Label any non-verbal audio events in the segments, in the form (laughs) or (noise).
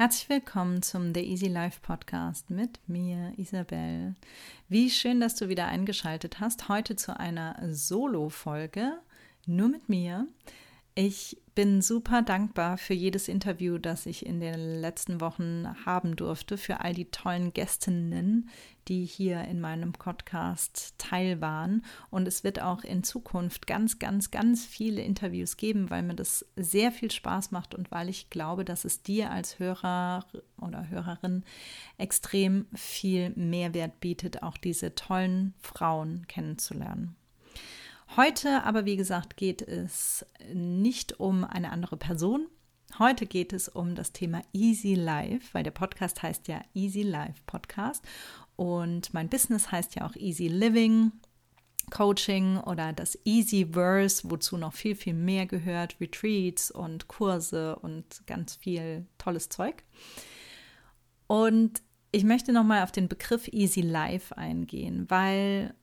Herzlich willkommen zum The Easy Life Podcast mit mir, Isabel. Wie schön, dass du wieder eingeschaltet hast. Heute zu einer Solo-Folge, nur mit mir. Ich bin super dankbar für jedes Interview, das ich in den letzten Wochen haben durfte, für all die tollen Gästinnen, die hier in meinem Podcast teil waren. Und es wird auch in Zukunft ganz, ganz, ganz viele Interviews geben, weil mir das sehr viel Spaß macht und weil ich glaube, dass es dir als Hörer oder Hörerin extrem viel Mehrwert bietet, auch diese tollen Frauen kennenzulernen. Heute aber, wie gesagt, geht es nicht um eine andere Person. Heute geht es um das Thema Easy Life, weil der Podcast heißt ja Easy Life Podcast und mein Business heißt ja auch Easy Living. Coaching oder das Easy Verse, wozu noch viel, viel mehr gehört, Retreats und Kurse und ganz viel tolles Zeug. Und ich möchte nochmal auf den Begriff Easy Life eingehen, weil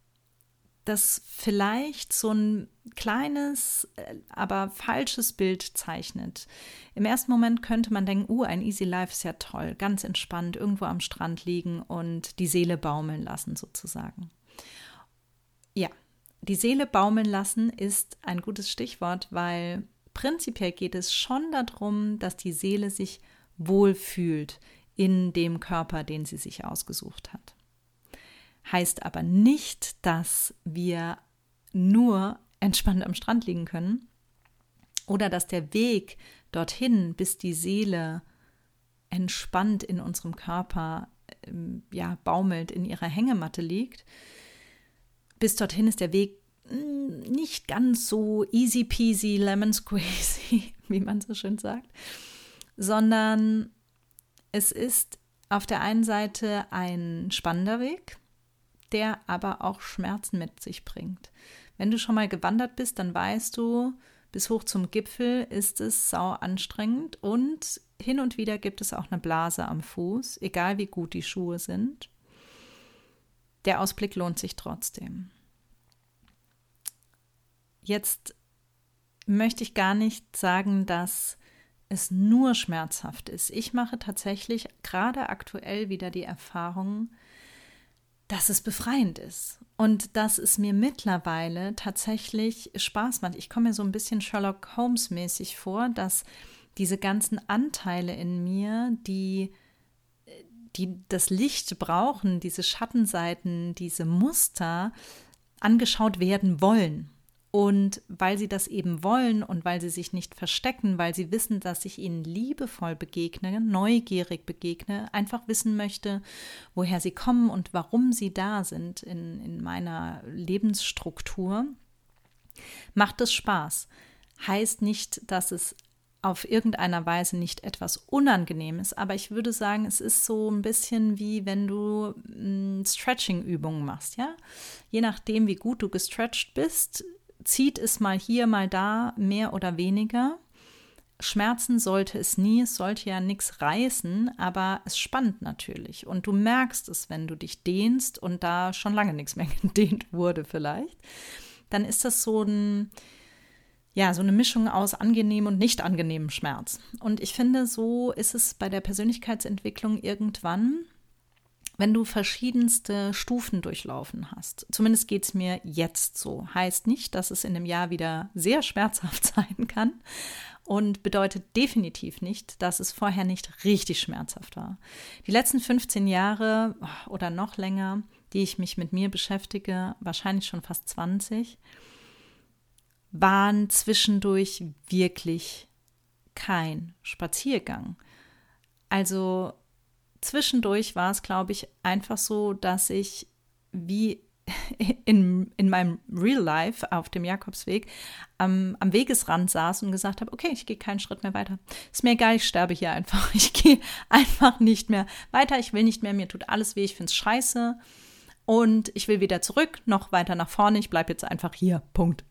das vielleicht so ein kleines, äh, aber falsches Bild zeichnet. Im ersten Moment könnte man denken, uh, ein Easy Life ist ja toll, ganz entspannt, irgendwo am Strand liegen und die Seele baumeln lassen sozusagen. Ja, die Seele baumeln lassen ist ein gutes Stichwort, weil prinzipiell geht es schon darum, dass die Seele sich wohlfühlt in dem Körper, den sie sich ausgesucht hat heißt aber nicht, dass wir nur entspannt am Strand liegen können oder dass der Weg dorthin, bis die Seele entspannt in unserem Körper ähm, ja, baumelt, in ihrer Hängematte liegt. Bis dorthin ist der Weg hm, nicht ganz so easy peasy, lemon squeezy, (laughs) wie man so schön sagt, sondern es ist auf der einen Seite ein spannender Weg, der aber auch Schmerzen mit sich bringt. Wenn du schon mal gewandert bist, dann weißt du, bis hoch zum Gipfel ist es sau anstrengend und hin und wieder gibt es auch eine Blase am Fuß, egal wie gut die Schuhe sind. Der Ausblick lohnt sich trotzdem. Jetzt möchte ich gar nicht sagen, dass es nur schmerzhaft ist. Ich mache tatsächlich gerade aktuell wieder die Erfahrung, dass es befreiend ist und dass es mir mittlerweile tatsächlich Spaß macht. Ich komme mir so ein bisschen Sherlock Holmes mäßig vor, dass diese ganzen Anteile in mir, die die das Licht brauchen, diese Schattenseiten, diese Muster angeschaut werden wollen. Und weil sie das eben wollen und weil sie sich nicht verstecken, weil sie wissen, dass ich ihnen liebevoll begegne, neugierig begegne, einfach wissen möchte, woher sie kommen und warum sie da sind in, in meiner Lebensstruktur, macht es Spaß. Heißt nicht, dass es auf irgendeiner Weise nicht etwas unangenehm ist, aber ich würde sagen, es ist so ein bisschen wie wenn du hm, Stretching-Übungen machst, ja? Je nachdem, wie gut du gestretched bist, zieht es mal hier, mal da, mehr oder weniger. Schmerzen sollte es nie, es sollte ja nichts reißen, aber es spannt natürlich. Und du merkst es, wenn du dich dehnst und da schon lange nichts mehr (laughs) gedehnt wurde, vielleicht. Dann ist das so ein, ja, so eine Mischung aus angenehm und nicht angenehmem Schmerz. Und ich finde, so ist es bei der Persönlichkeitsentwicklung irgendwann wenn du verschiedenste Stufen durchlaufen hast. Zumindest geht es mir jetzt so. Heißt nicht, dass es in einem Jahr wieder sehr schmerzhaft (laughs) sein kann und bedeutet definitiv nicht, dass es vorher nicht richtig schmerzhaft war. Die letzten 15 Jahre oder noch länger, die ich mich mit mir beschäftige, wahrscheinlich schon fast 20, waren zwischendurch wirklich kein Spaziergang. Also zwischendurch war es, glaube ich, einfach so, dass ich wie (laughs) in, in meinem Real Life auf dem Jakobsweg am, am Wegesrand saß und gesagt habe, okay, ich gehe keinen Schritt mehr weiter. Ist mir egal, ich sterbe hier einfach. Ich gehe (laughs) einfach nicht mehr weiter. Ich will nicht mehr, mir tut alles weh, ich finde es scheiße. Und ich will weder zurück noch weiter nach vorne. Ich bleibe jetzt einfach hier. Punkt.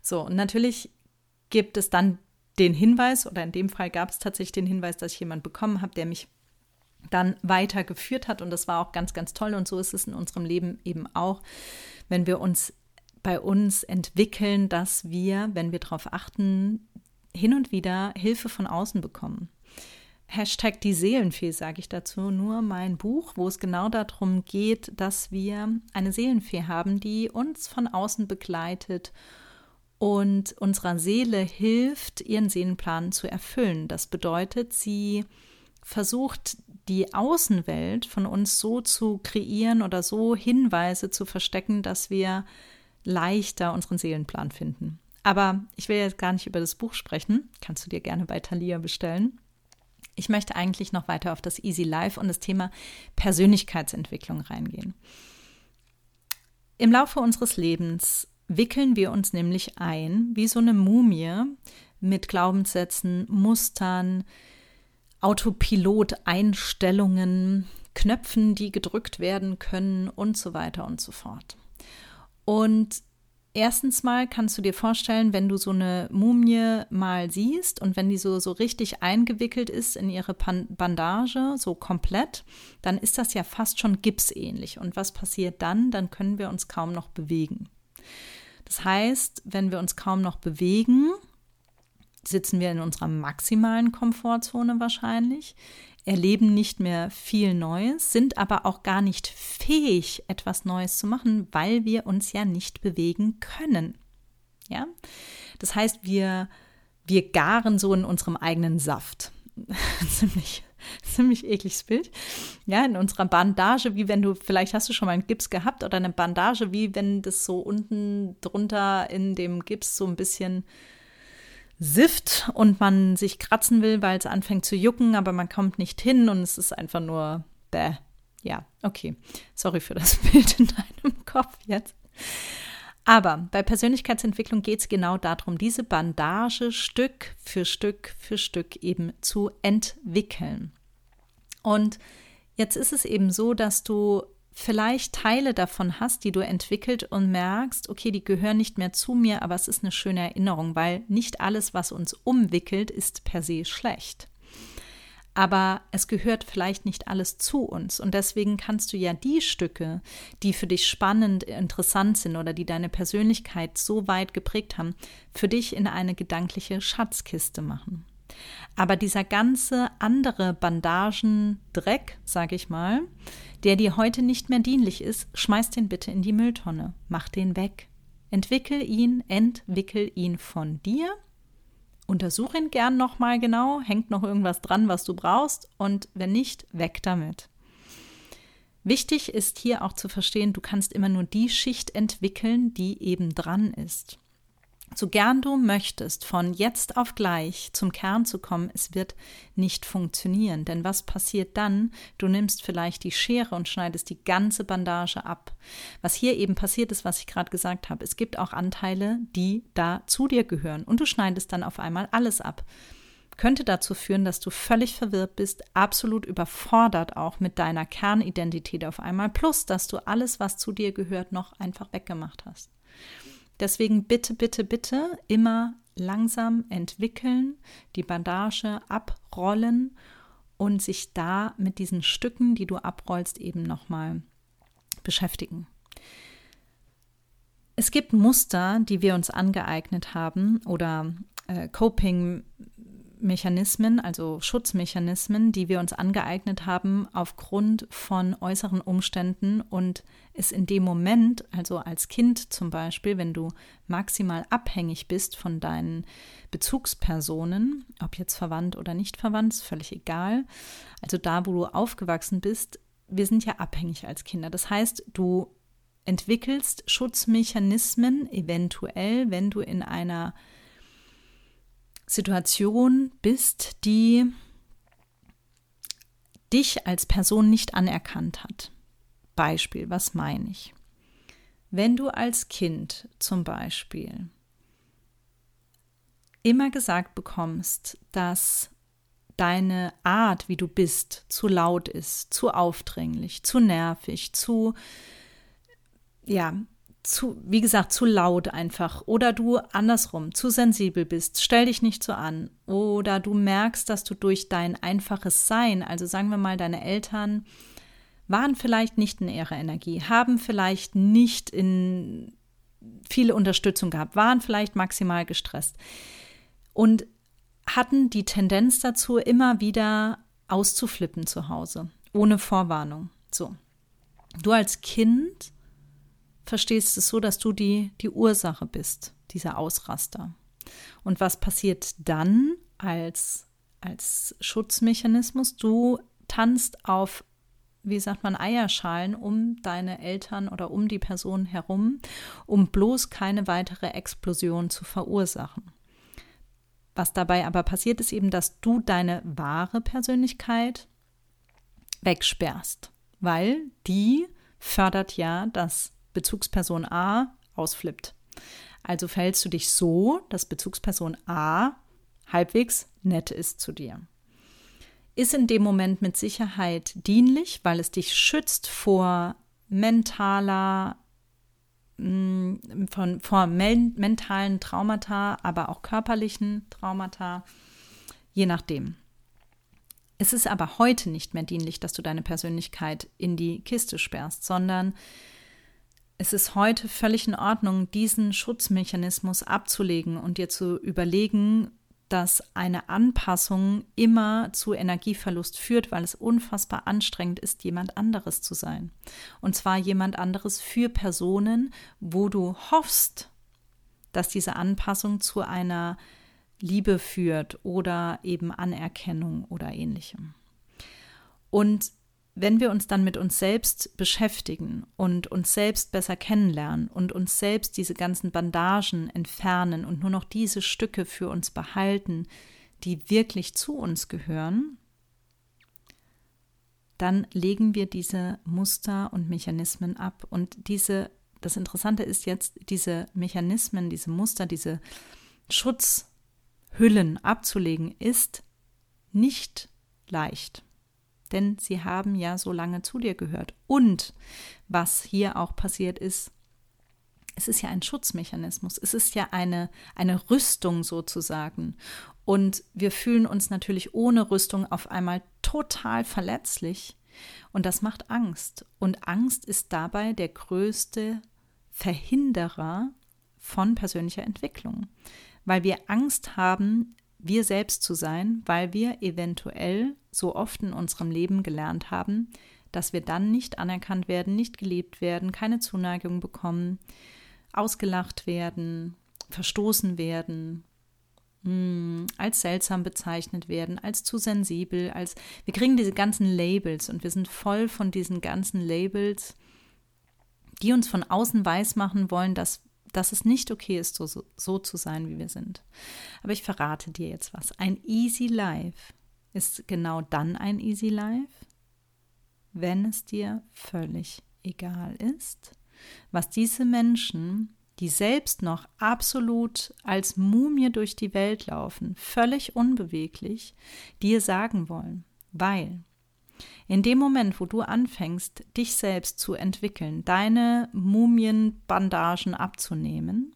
So, und natürlich gibt es dann den Hinweis, oder in dem Fall gab es tatsächlich den Hinweis, dass ich jemanden bekommen habe, der mich dann weitergeführt hat. Und das war auch ganz, ganz toll. Und so ist es in unserem Leben eben auch, wenn wir uns bei uns entwickeln, dass wir, wenn wir darauf achten, hin und wieder Hilfe von außen bekommen. Hashtag die Seelenfee, sage ich dazu, nur mein Buch, wo es genau darum geht, dass wir eine Seelenfee haben, die uns von außen begleitet und unserer Seele hilft, ihren Seelenplan zu erfüllen. Das bedeutet, sie versucht, die Außenwelt von uns so zu kreieren oder so Hinweise zu verstecken, dass wir leichter unseren Seelenplan finden. Aber ich will jetzt gar nicht über das Buch sprechen. Kannst du dir gerne bei Thalia bestellen. Ich möchte eigentlich noch weiter auf das Easy Life und das Thema Persönlichkeitsentwicklung reingehen. Im Laufe unseres Lebens wickeln wir uns nämlich ein wie so eine Mumie mit Glaubenssätzen, Mustern, Autopilot-Einstellungen, Knöpfen, die gedrückt werden können und so weiter und so fort. Und Erstens mal kannst du dir vorstellen, wenn du so eine Mumie mal siehst und wenn die so, so richtig eingewickelt ist in ihre Bandage, so komplett, dann ist das ja fast schon gipsähnlich. Und was passiert dann? Dann können wir uns kaum noch bewegen. Das heißt, wenn wir uns kaum noch bewegen, sitzen wir in unserer maximalen Komfortzone wahrscheinlich erleben nicht mehr viel Neues, sind aber auch gar nicht fähig, etwas Neues zu machen, weil wir uns ja nicht bewegen können. Ja? Das heißt, wir, wir garen so in unserem eigenen Saft. (laughs) ziemlich, ziemlich ekliges Bild. Ja, in unserer Bandage, wie wenn du, vielleicht hast du schon mal einen Gips gehabt oder eine Bandage, wie wenn das so unten drunter in dem Gips so ein bisschen Sift und man sich kratzen will, weil es anfängt zu jucken, aber man kommt nicht hin und es ist einfach nur bäh. Ja, okay. Sorry für das (laughs) Bild in deinem Kopf jetzt. Aber bei Persönlichkeitsentwicklung geht es genau darum, diese Bandage Stück für Stück für Stück eben zu entwickeln. Und jetzt ist es eben so, dass du vielleicht Teile davon hast, die du entwickelt und merkst, okay, die gehören nicht mehr zu mir, aber es ist eine schöne Erinnerung, weil nicht alles, was uns umwickelt, ist per se schlecht. Aber es gehört vielleicht nicht alles zu uns. Und deswegen kannst du ja die Stücke, die für dich spannend, interessant sind oder die deine Persönlichkeit so weit geprägt haben, für dich in eine gedankliche Schatzkiste machen. Aber dieser ganze andere Bandagendreck, sage ich mal, der dir heute nicht mehr dienlich ist, schmeiß den bitte in die Mülltonne. Mach den weg. Entwickel ihn, entwickel ihn von dir. Untersuch ihn gern nochmal genau, hängt noch irgendwas dran, was du brauchst und wenn nicht, weg damit. Wichtig ist hier auch zu verstehen, du kannst immer nur die Schicht entwickeln, die eben dran ist. So gern du möchtest, von jetzt auf gleich zum Kern zu kommen, es wird nicht funktionieren. Denn was passiert dann? Du nimmst vielleicht die Schere und schneidest die ganze Bandage ab. Was hier eben passiert ist, was ich gerade gesagt habe. Es gibt auch Anteile, die da zu dir gehören. Und du schneidest dann auf einmal alles ab. Könnte dazu führen, dass du völlig verwirrt bist, absolut überfordert auch mit deiner Kernidentität auf einmal, plus dass du alles, was zu dir gehört, noch einfach weggemacht hast. Deswegen bitte, bitte, bitte immer langsam entwickeln, die Bandage abrollen und sich da mit diesen Stücken, die du abrollst, eben nochmal beschäftigen. Es gibt Muster, die wir uns angeeignet haben oder äh, Coping Mechanismen, also Schutzmechanismen, die wir uns angeeignet haben aufgrund von äußeren Umständen und es in dem Moment, also als Kind zum Beispiel, wenn du maximal abhängig bist von deinen Bezugspersonen, ob jetzt verwandt oder nicht verwandt, ist völlig egal. Also da, wo du aufgewachsen bist, wir sind ja abhängig als Kinder. Das heißt, du entwickelst Schutzmechanismen eventuell, wenn du in einer Situation bist, die dich als Person nicht anerkannt hat. Beispiel, was meine ich? Wenn du als Kind zum Beispiel immer gesagt bekommst, dass deine Art, wie du bist, zu laut ist, zu aufdringlich, zu nervig, zu ja, zu, wie gesagt, zu laut einfach oder du andersrum zu sensibel bist, stell dich nicht so an oder du merkst, dass du durch dein einfaches Sein, also sagen wir mal, deine Eltern waren vielleicht nicht in ihrer Energie, haben vielleicht nicht in viele Unterstützung gehabt, waren vielleicht maximal gestresst und hatten die Tendenz dazu, immer wieder auszuflippen zu Hause, ohne Vorwarnung. So. Du als Kind verstehst es so, dass du die, die Ursache bist, dieser Ausraster. Und was passiert dann als, als Schutzmechanismus? Du tanzt auf, wie sagt man, Eierschalen um deine Eltern oder um die Person herum, um bloß keine weitere Explosion zu verursachen. Was dabei aber passiert, ist eben, dass du deine wahre Persönlichkeit wegsperrst, weil die fördert ja, dass Bezugsperson A ausflippt. Also verhältst du dich so, dass Bezugsperson A halbwegs nett ist zu dir. Ist in dem Moment mit Sicherheit dienlich, weil es dich schützt vor mentaler Mm, von, vor mentalen Traumata, aber auch körperlichen Traumata, je nachdem. Es ist aber heute nicht mehr dienlich, dass du deine Persönlichkeit in die Kiste sperrst, sondern es ist heute völlig in Ordnung, diesen Schutzmechanismus abzulegen und dir zu überlegen, dass eine Anpassung immer zu Energieverlust führt, weil es unfassbar anstrengend ist, jemand anderes zu sein. Und zwar jemand anderes für Personen, wo du hoffst, dass diese Anpassung zu einer Liebe führt oder eben Anerkennung oder ähnlichem. Und wenn wir uns dann mit uns selbst beschäftigen und uns selbst besser kennenlernen und uns selbst diese ganzen Bandagen entfernen und nur noch diese Stücke für uns behalten, die wirklich zu uns gehören, dann legen wir diese Muster und Mechanismen ab. Und diese, das Interessante ist jetzt, diese Mechanismen, diese Muster, diese Schutzhüllen abzulegen, ist nicht leicht denn sie haben ja so lange zu dir gehört. Und was hier auch passiert ist, es ist ja ein Schutzmechanismus, es ist ja eine, eine Rüstung sozusagen. Und wir fühlen uns natürlich ohne Rüstung auf einmal total verletzlich. Und das macht Angst. Und Angst ist dabei der größte Verhinderer von persönlicher Entwicklung, weil wir Angst haben, wir selbst zu sein, weil wir eventuell so oft in unserem Leben gelernt haben, dass wir dann nicht anerkannt werden, nicht geliebt werden, keine Zuneigung bekommen, ausgelacht werden, verstoßen werden, hm, als seltsam bezeichnet werden, als zu sensibel, als wir kriegen diese ganzen Labels und wir sind voll von diesen ganzen Labels, die uns von außen weismachen wollen, dass dass es nicht okay ist, so, so zu sein, wie wir sind. Aber ich verrate dir jetzt was. Ein Easy Life ist genau dann ein Easy Life, wenn es dir völlig egal ist, was diese Menschen, die selbst noch absolut als Mumie durch die Welt laufen, völlig unbeweglich, dir sagen wollen. Weil in dem Moment, wo du anfängst, dich selbst zu entwickeln, deine Mumienbandagen abzunehmen,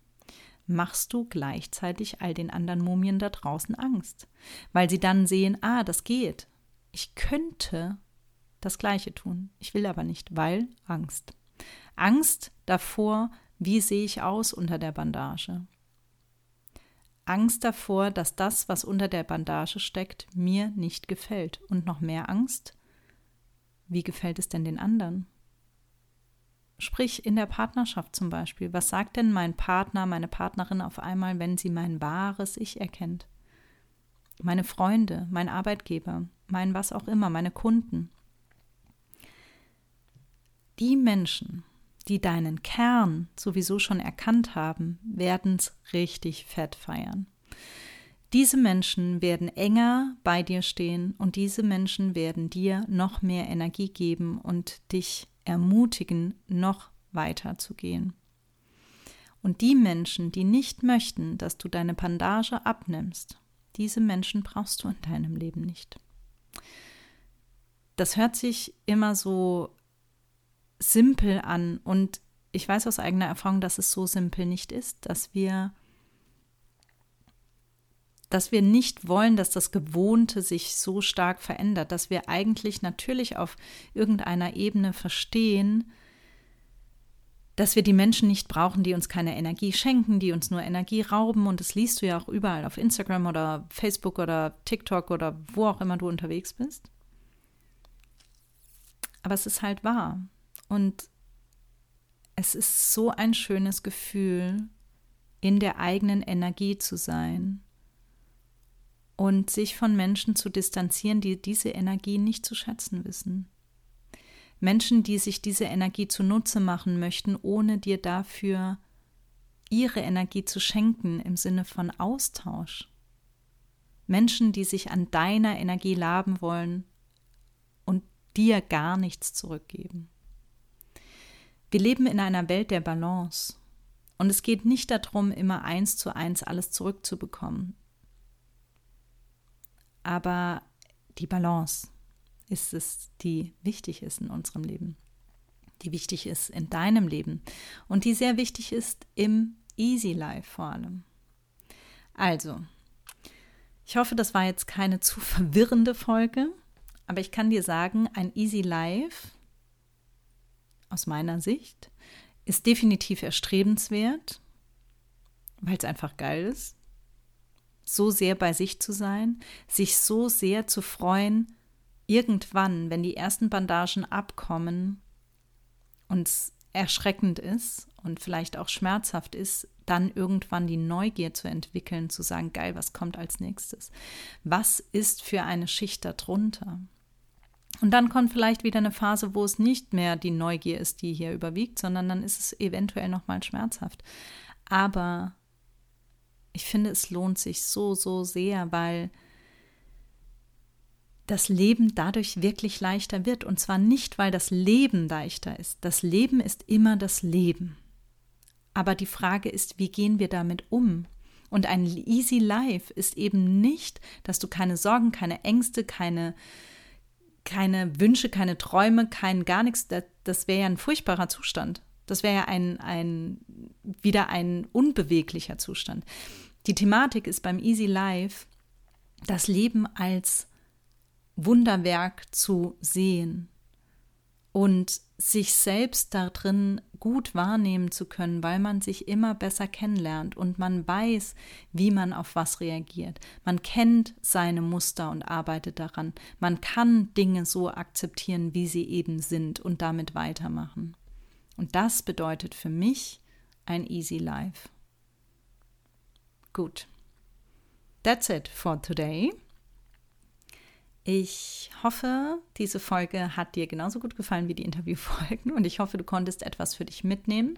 machst du gleichzeitig all den anderen Mumien da draußen Angst, weil sie dann sehen, ah, das geht. Ich könnte das Gleiche tun. Ich will aber nicht, weil Angst. Angst davor, wie sehe ich aus unter der Bandage. Angst davor, dass das, was unter der Bandage steckt, mir nicht gefällt. Und noch mehr Angst, wie gefällt es denn den anderen? Sprich in der Partnerschaft zum Beispiel. Was sagt denn mein Partner, meine Partnerin auf einmal, wenn sie mein wahres Ich erkennt? Meine Freunde, mein Arbeitgeber, mein was auch immer, meine Kunden. Die Menschen, die deinen Kern sowieso schon erkannt haben, werden es richtig fett feiern. Diese Menschen werden enger bei dir stehen und diese Menschen werden dir noch mehr Energie geben und dich ermutigen, noch weiter zu gehen. Und die Menschen, die nicht möchten, dass du deine Bandage abnimmst, diese Menschen brauchst du in deinem Leben nicht. Das hört sich immer so simpel an und ich weiß aus eigener Erfahrung, dass es so simpel nicht ist, dass wir dass wir nicht wollen, dass das Gewohnte sich so stark verändert, dass wir eigentlich natürlich auf irgendeiner Ebene verstehen, dass wir die Menschen nicht brauchen, die uns keine Energie schenken, die uns nur Energie rauben. Und das liest du ja auch überall auf Instagram oder Facebook oder TikTok oder wo auch immer du unterwegs bist. Aber es ist halt wahr. Und es ist so ein schönes Gefühl, in der eigenen Energie zu sein und sich von Menschen zu distanzieren, die diese Energie nicht zu schätzen wissen. Menschen, die sich diese Energie zunutze machen möchten, ohne dir dafür ihre Energie zu schenken im Sinne von Austausch. Menschen, die sich an deiner Energie laben wollen und dir gar nichts zurückgeben. Wir leben in einer Welt der Balance. Und es geht nicht darum, immer eins zu eins alles zurückzubekommen. Aber die Balance ist es, die wichtig ist in unserem Leben, die wichtig ist in deinem Leben. Und die sehr wichtig ist im Easy Life vor allem. Also, ich hoffe, das war jetzt keine zu verwirrende Folge, aber ich kann dir sagen, ein Easy Life aus meiner Sicht ist definitiv erstrebenswert, weil es einfach geil ist, so sehr bei sich zu sein, sich so sehr zu freuen, irgendwann, wenn die ersten Bandagen abkommen und es erschreckend ist und vielleicht auch schmerzhaft ist, dann irgendwann die Neugier zu entwickeln, zu sagen, geil, was kommt als nächstes? Was ist für eine Schicht darunter? Und dann kommt vielleicht wieder eine Phase, wo es nicht mehr die Neugier ist, die hier überwiegt, sondern dann ist es eventuell nochmal schmerzhaft. Aber ich finde, es lohnt sich so, so sehr, weil das Leben dadurch wirklich leichter wird. Und zwar nicht, weil das Leben leichter ist. Das Leben ist immer das Leben. Aber die Frage ist, wie gehen wir damit um? Und ein easy life ist eben nicht, dass du keine Sorgen, keine Ängste, keine, keine Wünsche, keine Träume, kein gar nichts, das, das wäre ja ein furchtbarer Zustand. Das wäre ja ein, ein, wieder ein unbeweglicher Zustand. Die Thematik ist beim Easy Life, das Leben als Wunderwerk zu sehen und sich selbst darin gut wahrnehmen zu können, weil man sich immer besser kennenlernt und man weiß, wie man auf was reagiert. Man kennt seine Muster und arbeitet daran. Man kann Dinge so akzeptieren, wie sie eben sind und damit weitermachen. Und das bedeutet für mich ein easy life. Gut. That's it for today. Ich hoffe, diese Folge hat dir genauso gut gefallen wie die Interviewfolgen und ich hoffe, du konntest etwas für dich mitnehmen.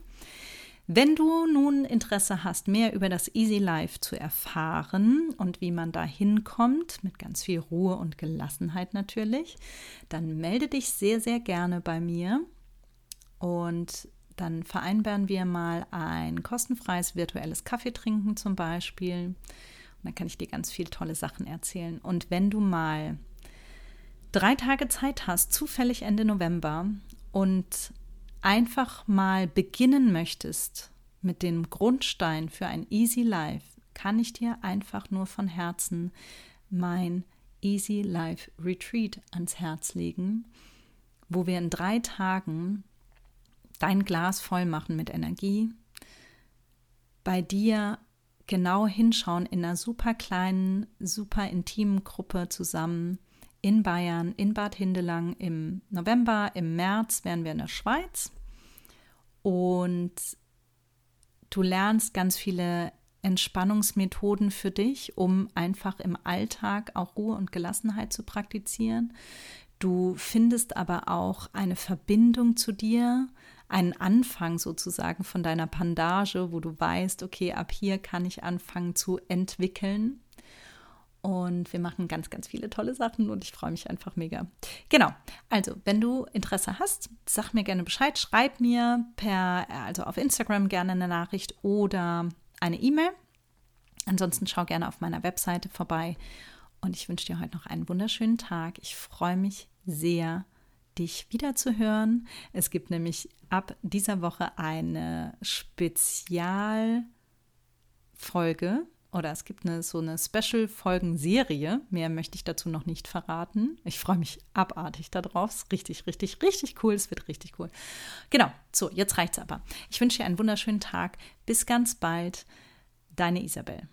Wenn du nun Interesse hast, mehr über das Easy Life zu erfahren und wie man da hinkommt, mit ganz viel Ruhe und Gelassenheit natürlich, dann melde dich sehr, sehr gerne bei mir und dann vereinbaren wir mal ein kostenfreies virtuelles Kaffeetrinken zum Beispiel. Und dann kann ich dir ganz viele tolle Sachen erzählen. Und wenn du mal drei Tage Zeit hast, zufällig Ende November, und einfach mal beginnen möchtest mit dem Grundstein für ein Easy Life, kann ich dir einfach nur von Herzen mein Easy Life Retreat ans Herz legen, wo wir in drei Tagen dein Glas voll machen mit Energie, bei dir genau hinschauen in einer super kleinen, super intimen Gruppe zusammen in Bayern, in Bad Hindelang im November, im März wären wir in der Schweiz. Und du lernst ganz viele Entspannungsmethoden für dich, um einfach im Alltag auch Ruhe und Gelassenheit zu praktizieren. Du findest aber auch eine Verbindung zu dir, einen Anfang sozusagen von deiner Pandage, wo du weißt, okay, ab hier kann ich anfangen zu entwickeln. Und wir machen ganz, ganz viele tolle Sachen und ich freue mich einfach mega. Genau. Also, wenn du Interesse hast, sag mir gerne Bescheid. Schreib mir per, also auf Instagram gerne eine Nachricht oder eine E-Mail. Ansonsten schau gerne auf meiner Webseite vorbei. Und ich wünsche dir heute noch einen wunderschönen Tag. Ich freue mich sehr, dich wieder zu hören. Es gibt nämlich ab dieser Woche eine Spezialfolge oder es gibt eine, so eine Special-Folgen-Serie. Mehr möchte ich dazu noch nicht verraten. Ich freue mich abartig darauf. Es ist richtig, richtig, richtig cool. Es wird richtig cool. Genau, so, jetzt reicht's aber. Ich wünsche dir einen wunderschönen Tag. Bis ganz bald. Deine Isabel.